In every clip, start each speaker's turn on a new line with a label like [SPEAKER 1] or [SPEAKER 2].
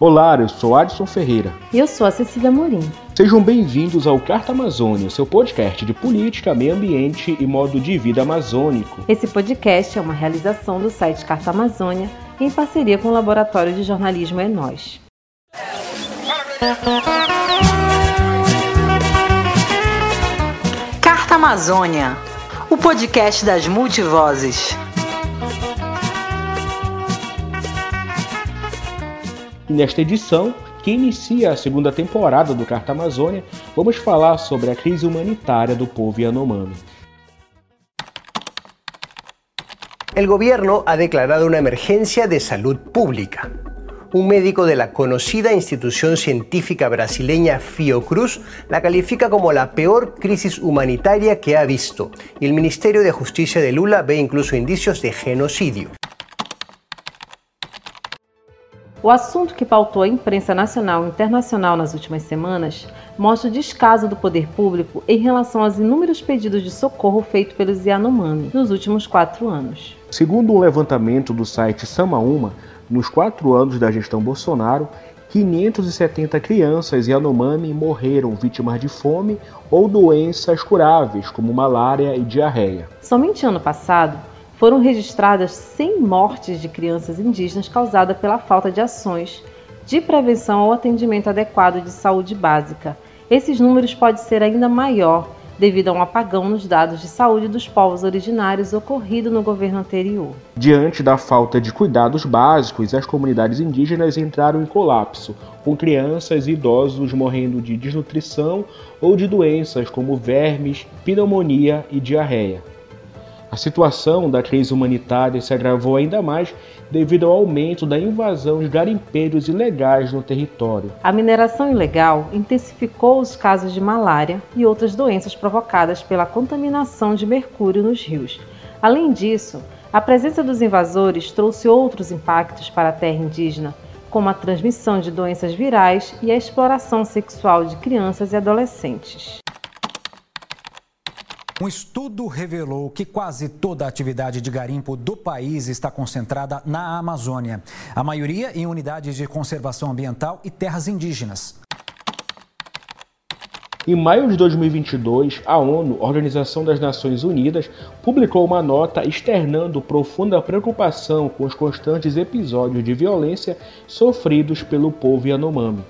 [SPEAKER 1] Olá, eu sou Adson Ferreira.
[SPEAKER 2] E eu sou a Cecília Morim.
[SPEAKER 1] Sejam bem-vindos ao Carta Amazônia, seu podcast de política, meio ambiente e modo de vida amazônico.
[SPEAKER 2] Esse podcast é uma realização do site Carta Amazônia em parceria com o Laboratório de Jornalismo É Nós.
[SPEAKER 3] Carta Amazônia, o podcast das multivozes.
[SPEAKER 1] Nesta edição, que inicia a segunda temporada do Carta Amazônia, vamos falar sobre a crise humanitária do povo Yanomami.
[SPEAKER 4] El gobierno ha declarado una emergencia de salud pública. Un médico de la conocida institución científica brasileña Fiocruz la califica como la peor crisis humanitaria que ha visto y el Ministerio de Justicia de Lula ve incluso indicios de genocidio.
[SPEAKER 2] O assunto que pautou a imprensa nacional e internacional nas últimas semanas mostra o descaso do poder público em relação aos inúmeros pedidos de socorro feitos pelos Yanomami nos últimos quatro anos.
[SPEAKER 1] Segundo um levantamento do site Samaúma, nos quatro anos da gestão Bolsonaro, 570 crianças Yanomami morreram vítimas de fome ou doenças curáveis, como malária e diarreia.
[SPEAKER 2] Somente ano passado, foram registradas 100 mortes de crianças indígenas causadas pela falta de ações de prevenção ou atendimento adequado de saúde básica. Esses números podem ser ainda maior devido a um apagão nos dados de saúde dos povos originários ocorrido no governo anterior.
[SPEAKER 1] Diante da falta de cuidados básicos, as comunidades indígenas entraram em colapso, com crianças e idosos morrendo de desnutrição ou de doenças como vermes, pneumonia e diarreia. A situação da crise humanitária se agravou ainda mais devido ao aumento da invasão de garimpeiros ilegais no território.
[SPEAKER 2] A mineração ilegal intensificou os casos de malária e outras doenças provocadas pela contaminação de mercúrio nos rios. Além disso, a presença dos invasores trouxe outros impactos para a terra indígena, como a transmissão de doenças virais e a exploração sexual de crianças e adolescentes.
[SPEAKER 5] Um estudo revelou que quase toda a atividade de garimpo do país está concentrada na Amazônia, a maioria em unidades de conservação ambiental e terras indígenas.
[SPEAKER 1] Em maio de 2022, a ONU, Organização das Nações Unidas, publicou uma nota externando profunda preocupação com os constantes episódios de violência sofridos pelo povo Yanomami.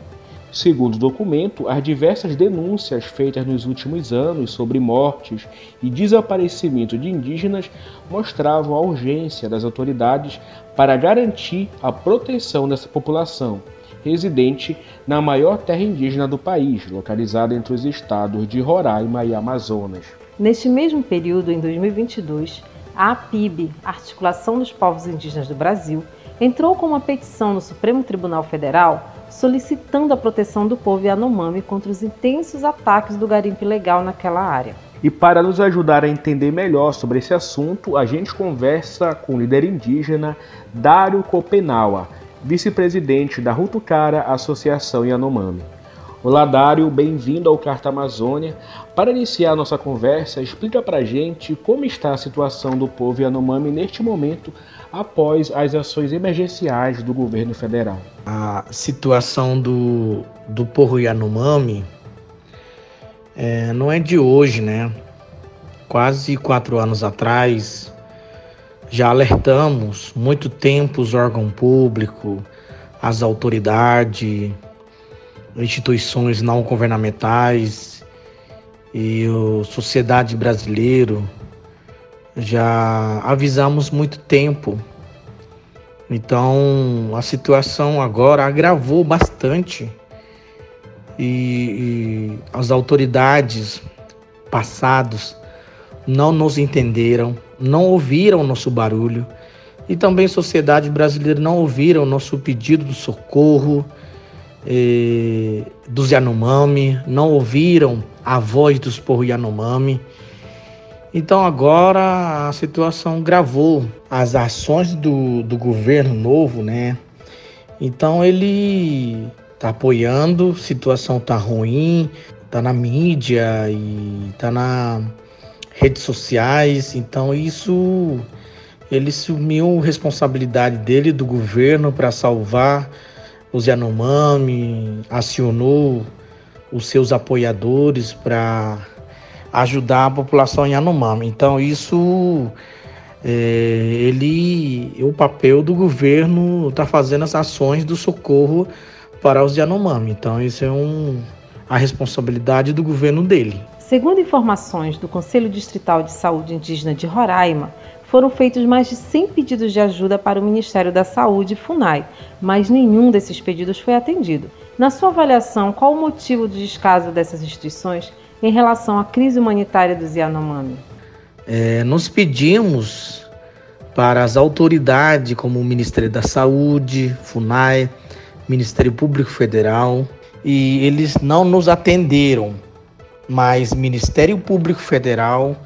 [SPEAKER 1] Segundo o documento, as diversas denúncias feitas nos últimos anos sobre mortes e desaparecimento de indígenas mostravam a urgência das autoridades para garantir a proteção dessa população, residente na maior terra indígena do país, localizada entre os estados de Roraima e Amazonas.
[SPEAKER 2] Neste mesmo período, em 2022, a APIB, Articulação dos Povos Indígenas do Brasil, entrou com uma petição no Supremo Tribunal Federal solicitando a proteção do povo Yanomami contra os intensos ataques do garimpo ilegal naquela área.
[SPEAKER 1] E para nos ajudar a entender melhor sobre esse assunto, a gente conversa com o líder indígena Dário Copenaua, vice-presidente da Rutucara Associação Yanomami. Olá, Dário, bem-vindo ao Carta Amazônia. Para iniciar nossa conversa, explica pra gente como está a situação do povo Yanomami neste momento após as ações emergenciais do governo federal.
[SPEAKER 6] A situação do, do povo Yanomami é, não é de hoje, né? Quase quatro anos atrás já alertamos muito tempo os órgãos públicos, as autoridades, instituições não governamentais e a sociedade brasileira já avisamos muito tempo. Então a situação agora agravou bastante e, e as autoridades passados não nos entenderam, não ouviram o nosso barulho e também a sociedade brasileira não ouviram o nosso pedido de socorro eh, dos Yanomami, não ouviram a voz dos povos Yanomami. Então agora a situação gravou as ações do, do governo novo, né? Então ele tá apoiando, situação tá ruim, tá na mídia e tá na redes sociais, então isso ele assumiu responsabilidade dele do governo para salvar os Yanomami, acionou os seus apoiadores para ajudar a população Yanomami. Então isso é, ele, o papel do governo está fazendo as ações do socorro para os Yanomami. Então isso é um, a responsabilidade do governo dele.
[SPEAKER 2] Segundo informações do Conselho Distrital de Saúde Indígena de Roraima, foram feitos mais de 100 pedidos de ajuda para o Ministério da Saúde, FUNAI, mas nenhum desses pedidos foi atendido. Na sua avaliação, qual o motivo do descaso dessas instituições em relação à crise humanitária dos Yanomami?
[SPEAKER 6] É, nós pedimos para as autoridades, como o Ministério da Saúde, FUNAI, Ministério Público Federal, e eles não nos atenderam, mas Ministério Público Federal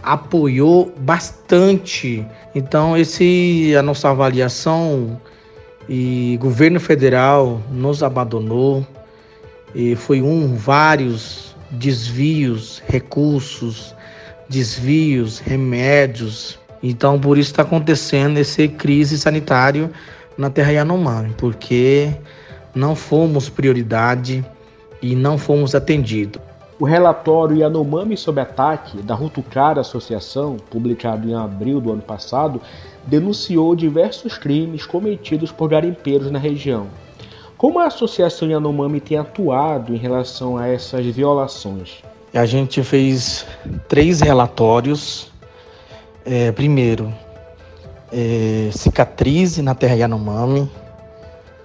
[SPEAKER 6] apoiou bastante. Então, esse a nossa avaliação e governo federal nos abandonou e foi um vários desvios, recursos, desvios, remédios. Então, por isso está acontecendo essa crise sanitária na Terra Yanomami, porque não fomos prioridade e não fomos atendidos.
[SPEAKER 1] O relatório Yanomami sob ataque da Rutucara Associação, publicado em abril do ano passado, denunciou diversos crimes cometidos por garimpeiros na região. Como a Associação Yanomami tem atuado em relação a essas violações?
[SPEAKER 6] A gente fez três relatórios. É, primeiro, é, na terra Yanomami,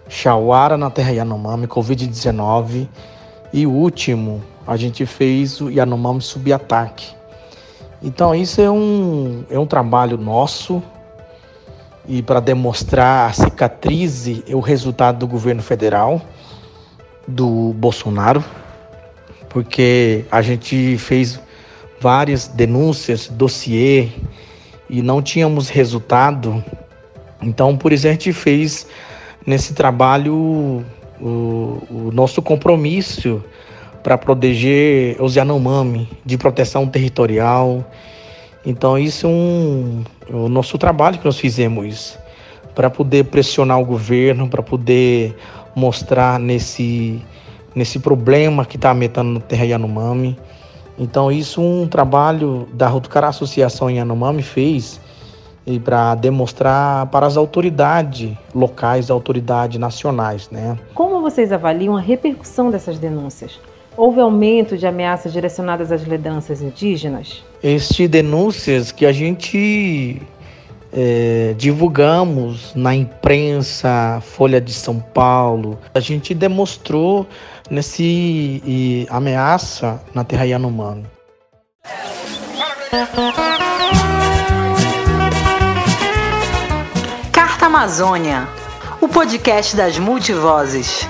[SPEAKER 6] Chauara na terra Yanomami, Covid-19 e o último, a gente fez o Yanomami subataque. Então isso é um, é um trabalho nosso e para demonstrar a cicatriz e o resultado do governo federal do Bolsonaro, porque a gente fez várias denúncias, dossiê e não tínhamos resultado. Então, por isso a gente fez nesse trabalho o, o nosso compromisso para proteger os Yanomami de proteção territorial. Então isso é um, é o nosso trabalho que nós fizemos para poder pressionar o governo, para poder mostrar nesse nesse problema que está aumentando na terra Yanomami. Então isso é um trabalho da Rutucará Associação Yanomami fez e para demonstrar para as autoridades locais, autoridades nacionais, né?
[SPEAKER 2] Como vocês avaliam a repercussão dessas denúncias? Houve aumento de ameaças direcionadas às lideranças indígenas?
[SPEAKER 6] Este denúncias que a gente é, divulgamos na imprensa, Folha de São Paulo, a gente demonstrou nesse e, ameaça na terra Yanomami.
[SPEAKER 3] Carta Amazônia, o podcast das multivozes.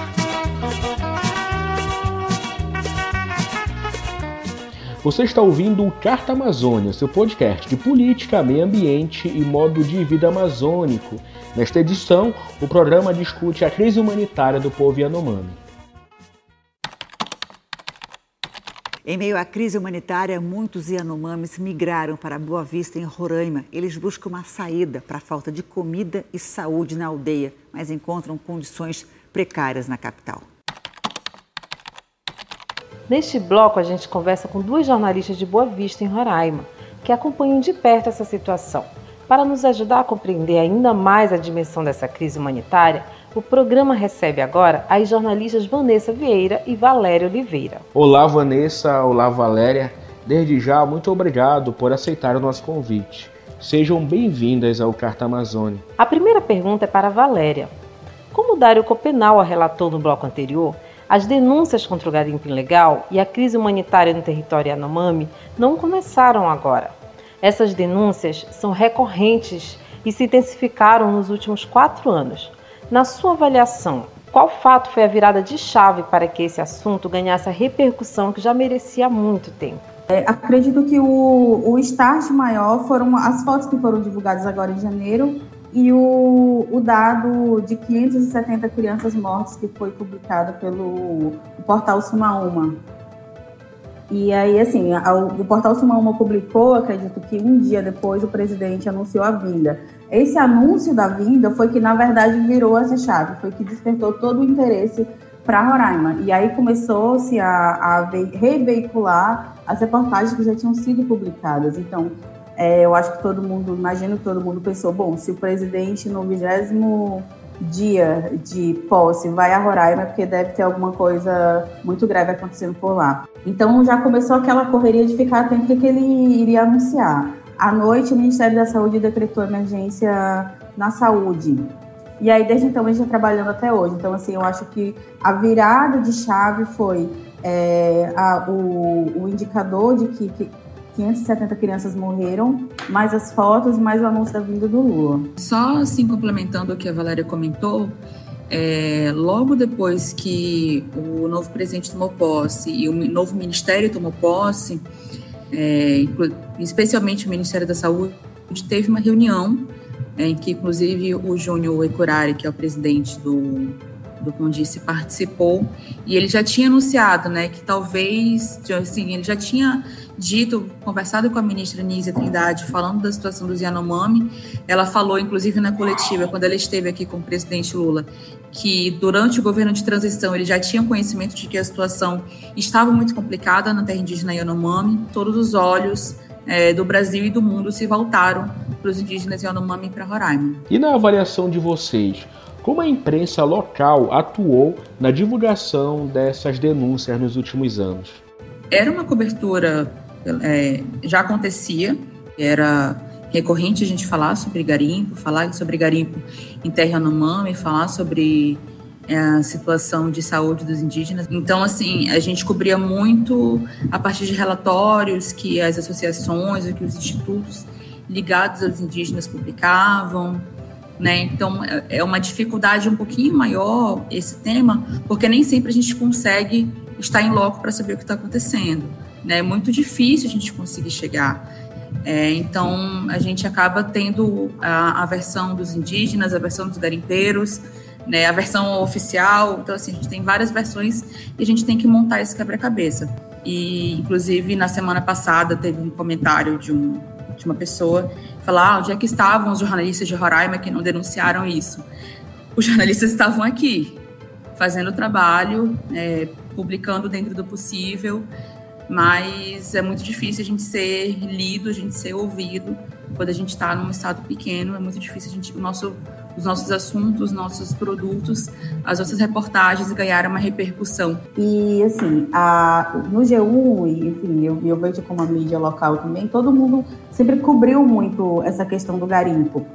[SPEAKER 1] Você está ouvindo o Carta Amazônia, seu podcast de política, meio ambiente e modo de vida amazônico. Nesta edição, o programa discute a crise humanitária do povo Yanomami.
[SPEAKER 7] Em meio à crise humanitária, muitos Yanomamis migraram para Boa Vista, em Roraima. Eles buscam uma saída para a falta de comida e saúde na aldeia, mas encontram condições precárias na capital.
[SPEAKER 2] Neste bloco, a gente conversa com duas jornalistas de Boa Vista, em Roraima, que acompanham de perto essa situação. Para nos ajudar a compreender ainda mais a dimensão dessa crise humanitária, o programa recebe agora as jornalistas Vanessa Vieira e Valéria Oliveira.
[SPEAKER 1] Olá, Vanessa. Olá, Valéria. Desde já, muito obrigado por aceitar o nosso convite. Sejam bem-vindas ao Carta Amazônia.
[SPEAKER 2] A primeira pergunta é para Valéria. Como Dário Copenal relatou no bloco anterior, as denúncias contra o garimpo ilegal e a crise humanitária no território Yanomami não começaram agora. Essas denúncias são recorrentes e se intensificaram nos últimos quatro anos. Na sua avaliação, qual fato foi a virada de chave para que esse assunto ganhasse a repercussão que já merecia há muito tempo?
[SPEAKER 8] É, acredito que o, o start maior foram as fotos que foram divulgadas agora em janeiro e o, o dado de 570 crianças mortas que foi publicado pelo portal Sumauma. E aí, assim, a, o portal Sumauma publicou, acredito que um dia depois o presidente anunciou a vinda. esse anúncio da vinda foi que, na verdade, virou essa chave, foi que despertou todo o interesse para Roraima. E aí começou-se a, a reveicular as reportagens que já tinham sido publicadas. Então, é, eu acho que todo mundo, imagino que todo mundo pensou, bom, se o presidente no vigésimo dia de posse vai a Roraima, é porque deve ter alguma coisa muito grave acontecendo por lá. Então já começou aquela correria de ficar atento o que ele iria anunciar. À noite, o Ministério da Saúde decretou emergência na saúde. E aí, desde então, a gente está trabalhando até hoje. Então, assim, eu acho que a virada de chave foi é, a, o, o, indicador de que, que 570 crianças morreram, mais as fotos, mais o anúncio da vinda do Lula.
[SPEAKER 9] Só assim complementando o que a Valéria comentou, é, logo depois que o novo presidente tomou posse e o novo ministério tomou posse, é, especialmente o Ministério da Saúde, teve uma reunião é, em que, inclusive, o Júnior Ecurari, que é o presidente do, do Condice, participou, e ele já tinha anunciado né, que talvez, assim, ele já tinha dito, conversado com a ministra Nízia Trindade, falando da situação dos Yanomami. Ela falou, inclusive na coletiva, quando ela esteve aqui com o presidente Lula, que durante o governo de transição ele já tinha conhecimento de que a situação estava muito complicada na terra indígena Yanomami. Todos os olhos é, do Brasil e do mundo se voltaram para os indígenas Yanomami e para Roraima.
[SPEAKER 1] E na avaliação de vocês, como a imprensa local atuou na divulgação dessas denúncias nos últimos anos?
[SPEAKER 9] Era uma cobertura é, já acontecia, era recorrente a gente falar sobre garimpo, falar sobre garimpo em terra Yanomami, falar sobre é, a situação de saúde dos indígenas. Então, assim, a gente cobria muito a partir de relatórios que as associações, que os institutos ligados aos indígenas publicavam, né? Então, é, é uma dificuldade um pouquinho maior esse tema, porque nem sempre a gente consegue estar em loco para saber o que está acontecendo. Né? É muito difícil a gente conseguir chegar. É, então, a gente acaba tendo a, a, versão dos indígenas, a versão dos garimpeiros, né, a versão oficial. Então, assim, a gente tem várias versões e a gente tem que montar esse quebra-cabeça. E, inclusive, na semana passada, teve um comentário de, um, de uma pessoa falar ah, onde é que estavam os jornalistas de Roraima que não denunciaram isso. Os jornalistas estavam aqui, fazendo o trabalho, é, publicando dentro do possível, mas é muito difícil a gente ser lido, a gente ser ouvido quando a gente está num estado pequeno. É muito difícil a gente, o nosso, os nossos assuntos, os nossos produtos, as nossas reportagens ganharem uma repercussão.
[SPEAKER 8] E assim, a, no G1, e, enfim, eu, eu vejo como a mídia local também, todo mundo sempre cobriu muito essa questão do garimpo,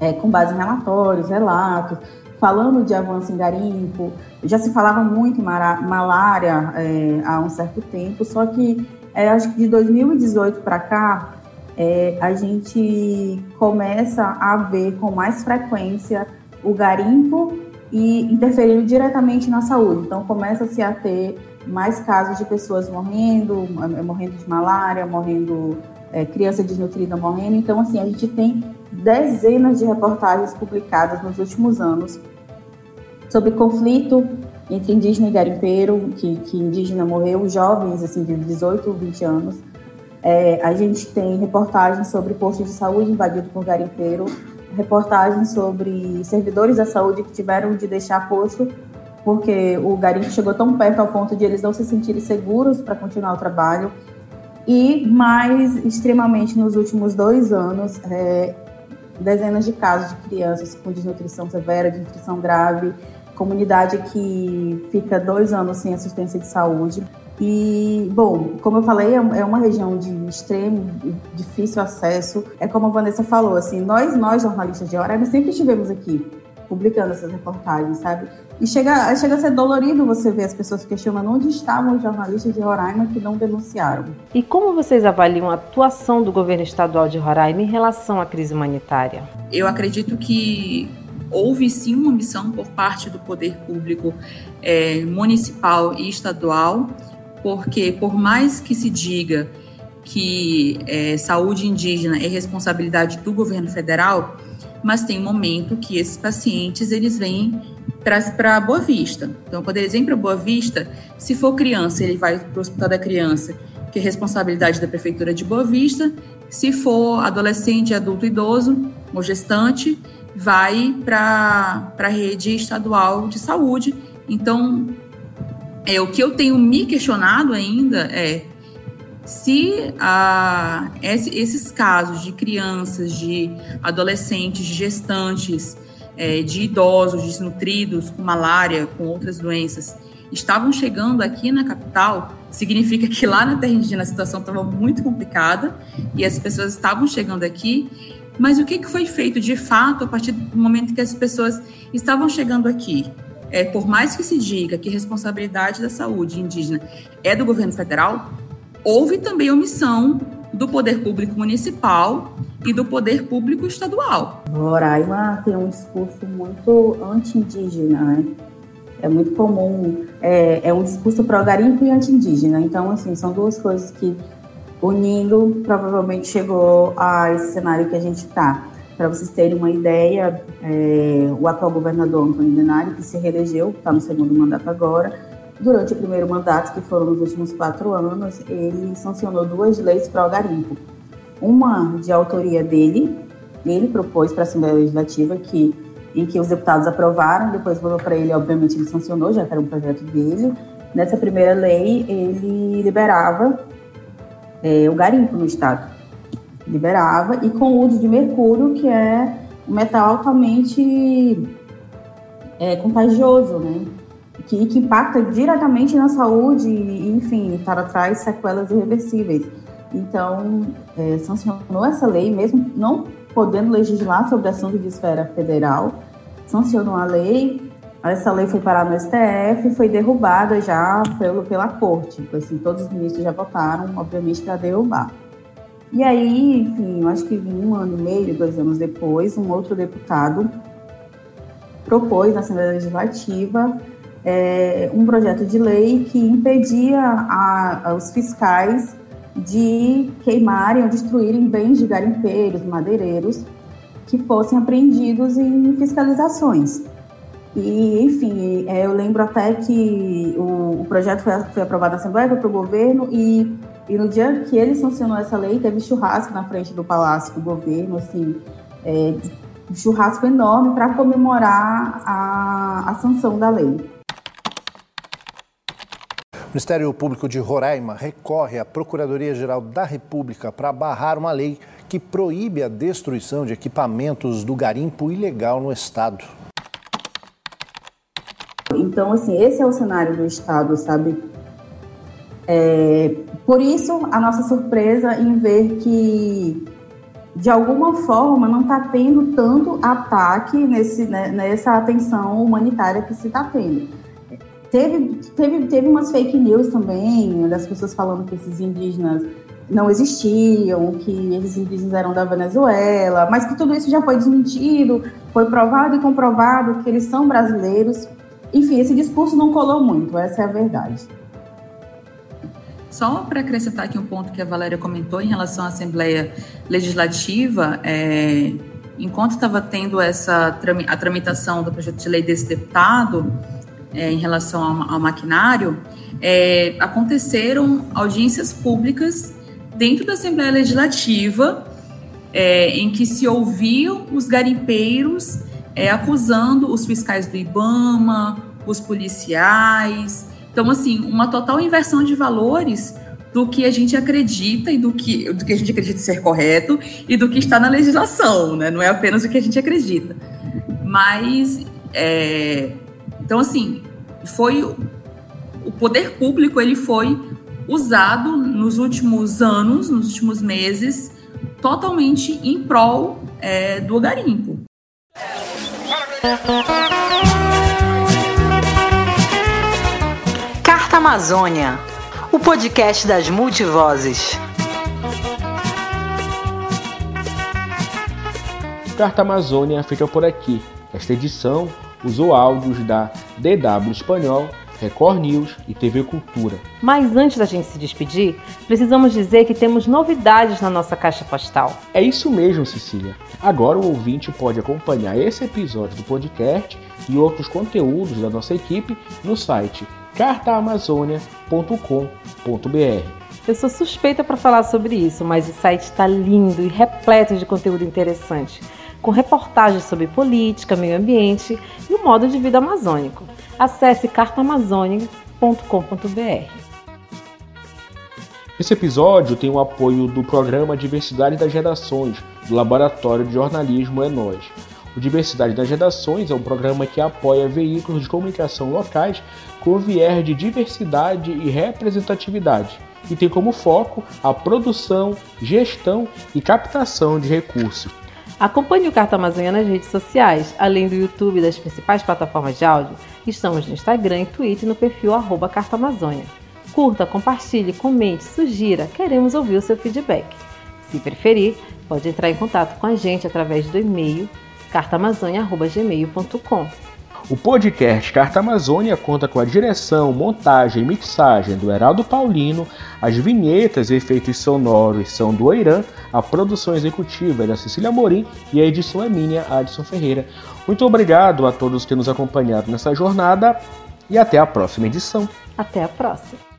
[SPEAKER 8] é, com base em relatórios, relatos falando de avanço em garimpo, já se falava muito em malária é, há um certo tempo, só que é, acho que de 2018 para cá, é, a gente começa a ver com mais frequência o garimpo e interferindo diretamente na saúde. Então, começa-se a ter mais casos de pessoas morrendo, morrendo de malária, morrendo, é, criança desnutrida morrendo. Então, assim, a gente tem dezenas de reportagens publicadas nos últimos anos sobre conflito entre indígena e garimpeiro, que, que indígena morreu, jovens assim de 18 ou 20 anos. É, a gente tem reportagens sobre postos de saúde invadido por garimpeiro, reportagens sobre servidores da saúde que tiveram de deixar posto porque o garimpo chegou tão perto ao ponto de eles não se sentirem seguros para continuar o trabalho. E mais extremamente nos últimos dois anos, é, dezenas de casos de crianças com desnutrição severa, desnutrição grave, comunidade que fica dois anos sem assistência de saúde. E, bom, como eu falei, é, é uma região de extremo, difícil acesso. É como a Vanessa falou, assim, nós, nós jornalistas de Roraima, sempre estivemos aqui publicando essas reportagens, sabe? E chega, chega a ser dolorido você ver as pessoas questionando onde estavam os jornalistas de Roraima que não denunciaram.
[SPEAKER 2] E como vocês avaliam a atuação do governo estadual de Roraima em relação à crise humanitária?
[SPEAKER 9] Eu acredito que houve sim uma missão por parte do poder público é, municipal e estadual, porque por mais que se diga que é, saúde indígena é responsabilidade do governo federal, mas tem um momento que esses pacientes eles vêm para Boa Vista. Então, quando eles vêm para Boa Vista, se for criança, ele vai para o hospital da criança, que é responsabilidade da Prefeitura de Boa Vista. Se for adolescente, adulto, idoso ou gestante, vai para a rede estadual de saúde. Então, é, o que eu tenho me questionado ainda é se ah, esses casos de crianças, de adolescentes, de gestantes, é, de idosos desnutridos com malária, com outras doenças, estavam chegando aqui na capital, significa que lá na terra indígena a situação estava muito complicada e as pessoas estavam chegando aqui. Mas o que, que foi feito de fato a partir do momento que as pessoas estavam chegando aqui? É, por mais que se diga que responsabilidade da saúde indígena é do governo federal, houve também omissão do poder público municipal e do poder público estadual.
[SPEAKER 8] Roraima tem um discurso muito anti-indígena, né? É muito comum, é, é um discurso pró-garimpo e anti-indígena. Então, assim, são duas coisas que, unindo, provavelmente chegou a esse cenário que a gente está. Para vocês terem uma ideia, é, o atual governador Antônio Denário, que se reelegeu, está no segundo mandato agora, Durante o primeiro mandato, que foram nos últimos quatro anos, ele sancionou duas leis para o garimpo. Uma de autoria dele, ele propôs para a Assembleia Legislativa que em que os deputados aprovaram, depois voltou para ele, obviamente ele sancionou, já que era um projeto dele. Nessa primeira lei, ele liberava é, o garimpo no estado. Liberava, e com o uso de mercúrio, que é um metal altamente é, contagioso, né? Que, que impacta diretamente na saúde e, enfim, para trás sequelas irreversíveis. Então, é, sancionou essa lei, mesmo não podendo legislar sobre assunto de esfera federal, sancionou a lei, essa lei foi parar no STF foi derrubada já pelo, pela corte. Então, assim, todos os ministros já votaram, obviamente, para derrubar. E aí, enfim, acho que um ano e meio, dois anos depois, um outro deputado propôs na Assembleia Legislativa é, um projeto de lei que impedia a, a, os fiscais de queimarem ou destruírem bens de garimpeiros, madeireiros, que fossem apreendidos em fiscalizações. E, enfim, é, eu lembro até que o, o projeto foi, foi, aprovado na Assembleia, foi para o governo, e, e, no dia que ele sancionou essa lei, teve churrasco na frente do Palácio do Governo, assim, é, churrasco enorme para comemorar a, a sanção da lei.
[SPEAKER 10] O Ministério Público de Roraima recorre à Procuradoria-Geral da República para barrar uma lei que proíbe a destruição de equipamentos do garimpo ilegal no Estado.
[SPEAKER 8] Então, assim, esse é o cenário do Estado, sabe? É, por isso, a nossa surpresa em ver que, de alguma forma, não está tendo tanto ataque nesse, né, nessa atenção humanitária que se está tendo. Teve, teve, teve umas fake news também, das pessoas falando que esses indígenas não existiam, que esses indígenas eram da Venezuela, mas que tudo isso já foi desmentido, foi provado e comprovado que eles são brasileiros. Enfim, esse discurso não colou muito, essa é a verdade.
[SPEAKER 9] Só para acrescentar aqui um ponto que a Valéria comentou em relação à Assembleia Legislativa, é, enquanto estava tendo essa a tramitação do projeto de lei desse deputado, é, em relação ao, ao maquinário, é, aconteceram audiências públicas dentro da Assembleia Legislativa, é, em que se ouviam os garimpeiros é, acusando os fiscais do IBAMA, os policiais. Então, assim, uma total inversão de valores do que a gente acredita e do que, do que a gente acredita ser correto e do que está na legislação, né? Não é apenas o que a gente acredita. Mas é, então, assim, foi o poder público ele foi usado nos últimos anos, nos últimos meses, totalmente em prol é, do garimpo.
[SPEAKER 3] Carta Amazônia, o podcast das multivozes.
[SPEAKER 1] Carta Amazônia fica por aqui. Esta edição usou áudios da DW Espanhol, Record News e TV Cultura.
[SPEAKER 2] Mas antes da gente se despedir, precisamos dizer que temos novidades na nossa caixa postal.
[SPEAKER 1] É isso mesmo, Cecília. Agora o ouvinte pode acompanhar esse episódio do podcast e outros conteúdos da nossa equipe no site cartaamazônia.com.br.
[SPEAKER 2] Eu sou suspeita para falar sobre isso, mas o site está lindo e repleto de conteúdo interessante, com reportagens sobre política, meio ambiente e modo de vida amazônico. Acesse cartaamazônica.com.br.
[SPEAKER 1] Esse episódio tem o apoio do programa Diversidade das Gerações, do Laboratório de Jornalismo É Nós. O Diversidade das Redações é um programa que apoia veículos de comunicação locais com viés de diversidade e representatividade e tem como foco a produção, gestão e captação de recursos.
[SPEAKER 2] Acompanhe o Carta Amazônia nas redes sociais, além do YouTube e das principais plataformas de áudio. Estamos no Instagram e Twitter no perfil arroba Carta Amazônia. Curta, compartilhe, comente, sugira, queremos ouvir o seu feedback. Se preferir, pode entrar em contato com a gente através do e-mail cartaamazônia.gmail.com.
[SPEAKER 1] O podcast Carta Amazônia conta com a direção, montagem e mixagem do Heraldo Paulino, as vinhetas e efeitos sonoros são do Oirã, a produção executiva é da Cecília Morim e a edição é minha, Adson Ferreira. Muito obrigado a todos que nos acompanharam nessa jornada e até a próxima edição.
[SPEAKER 2] Até a próxima.